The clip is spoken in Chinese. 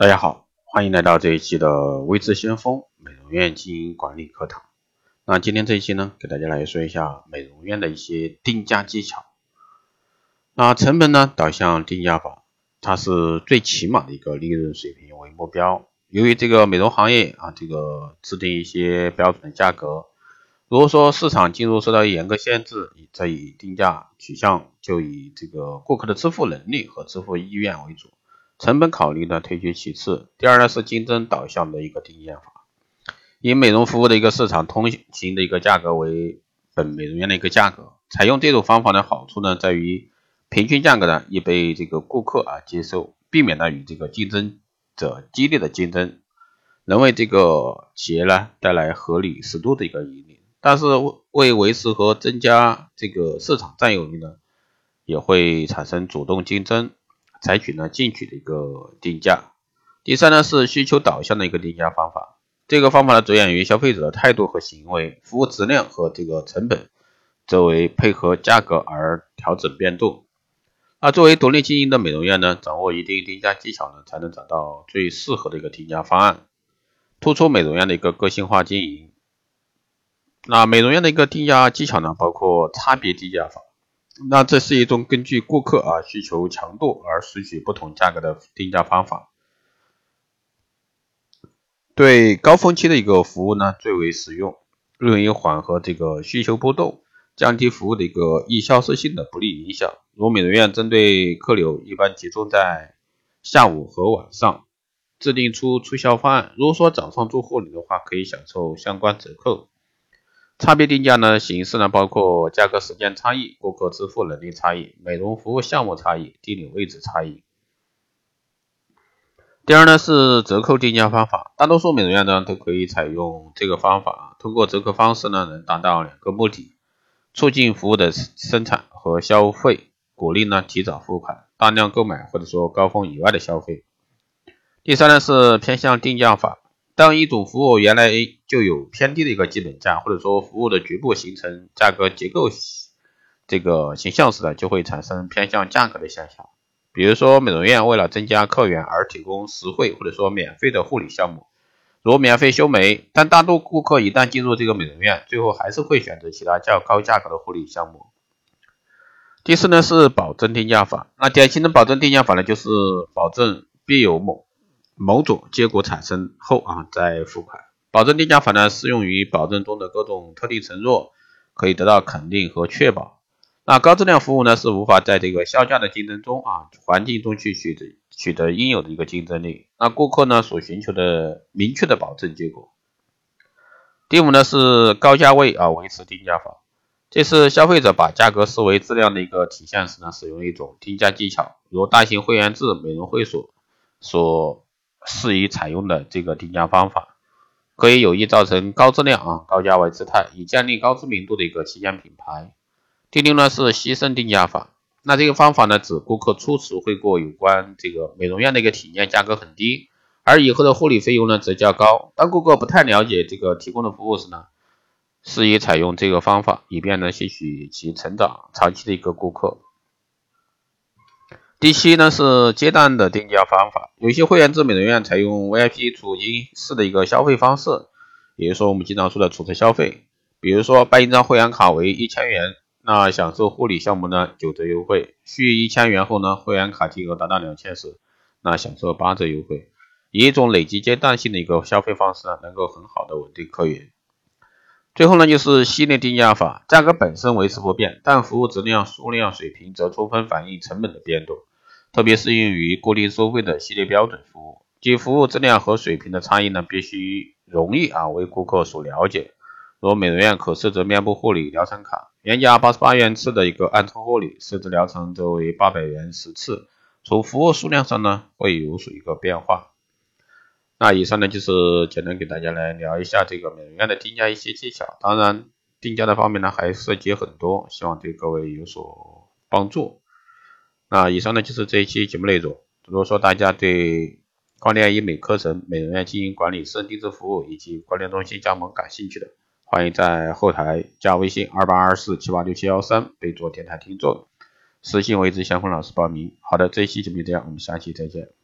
大家好，欢迎来到这一期的微智先锋美容院经营管理课堂。那今天这一期呢，给大家来说一下美容院的一些定价技巧。那成本呢导向定价法，它是最起码的一个利润水平为目标。由于这个美容行业啊，这个制定一些标准的价格，如果说市场进入受到严格限制，再以定价取向就以这个顾客的支付能力和支付意愿为主。成本考虑呢，推居其次。第二呢是竞争导向的一个定价法，以美容服务的一个市场通行的一个价格为本美容院的一个价格。采用这种方法的好处呢，在于平均价格呢易被这个顾客啊接受，避免了与这个竞争者激烈的竞争，能为这个企业呢带来合理适度的一个盈利。但是为维持和增加这个市场占有率呢，也会产生主动竞争。采取呢进取的一个定价。第三呢是需求导向的一个定价方法。这个方法呢着眼于消费者的态度和行为，服务质量和这个成本则为配合价格而调整变动。那作为独立经营的美容院呢，掌握一定定价技巧呢，才能找到最适合的一个定价方案，突出美容院的一个个性化经营。那美容院的一个定价技巧呢，包括差别定价法。那这是一种根据顾客啊需求强度而采取不同价格的定价方法，对高峰期的一个服务呢最为实用，用于缓和这个需求波动，降低服务的一个易消失性的不利影响。如美容院针对客流一般集中在下午和晚上，制定出促销方案。如果说早上做护理的话，可以享受相关折扣。差别定价呢，形式呢包括价格时间差异、顾客支付能力差异、美容服务项目差异、地理位置差异。第二呢是折扣定价方法，大多数美容院呢都可以采用这个方法，通过折扣方式呢能达到两个目的：促进服务的生产和消费，鼓励呢提早付款、大量购买或者说高峰以外的消费。第三呢是偏向定价法。当一种服务原来就有偏低的一个基本价，或者说服务的局部形成价格结构这个形象时呢，就会产生偏向价格的现象。比如说，美容院为了增加客源而提供实惠或者说免费的护理项目，如免费修眉，但大多顾客一旦进入这个美容院，最后还是会选择其他较高价格的护理项目。第四呢是保证定价法，那典型的保证定价法呢，就是保证必有某。某种结果产生后啊，再付款。保证定价法呢，适用于保证中的各种特定承诺，可以得到肯定和确保。那高质量服务呢，是无法在这个销价的竞争中啊环境中去取得取得应有的一个竞争力。那顾客呢所寻求的明确的保证结果。第五呢是高价位啊维持定价法，这是消费者把价格视为质量的一个体现时呢，使用一种定价技巧，如大型会员制美容会所所。适宜采用的这个定价方法，可以有意造成高质量啊高价位姿态，以建立高知名度的一个旗舰品牌。第六呢是牺牲定价法，那这个方法呢指顾客初次会过有关这个美容院的一个体验价格很低，而以后的护理费用呢则较高。当顾客不太了解这个提供的服务时呢，适宜采用这个方法，以便呢吸取其成长长期的一个顾客。第七呢是阶段的定价方法，有些会员制美容院采用 VIP 储金式的一个消费方式，也就是说我们经常说的储值消费。比如说办一张会员卡为一千元，那享受护理项目呢九折优惠，续一千元后呢会员卡金额达到两千时，那享受八折优惠。以一种累积阶段性的一个消费方式呢，能够很好的稳定客源。最后呢就是系列定价法，价格本身维持不变，但服务质量、数量、水平则充分反映成本的变动。特别适用于固定收费的系列标准服务，即服务质量和水平的差异呢，必须容易啊为顾客所了解。如美容院可设置面部护理疗程卡，原价八十八元次的一个暗冲护理，设置疗程则为八百元十次。从服务数量上呢，会有所一个变化。那以上呢就是简单给大家来聊一下这个美容院的定价一些技巧。当然，定价的方面呢还涉及很多，希望对各位有所帮助。那以上呢就是这一期节目内容。如果说大家对光电医美课程、美容院经营管理、私人定制服务以及光电中心加盟感兴趣的，欢迎在后台加微信二八二四七八六七幺三，备注电台听众，私信我一直，向坤老师报名。好的，这一期节目就这样，我们下期再见。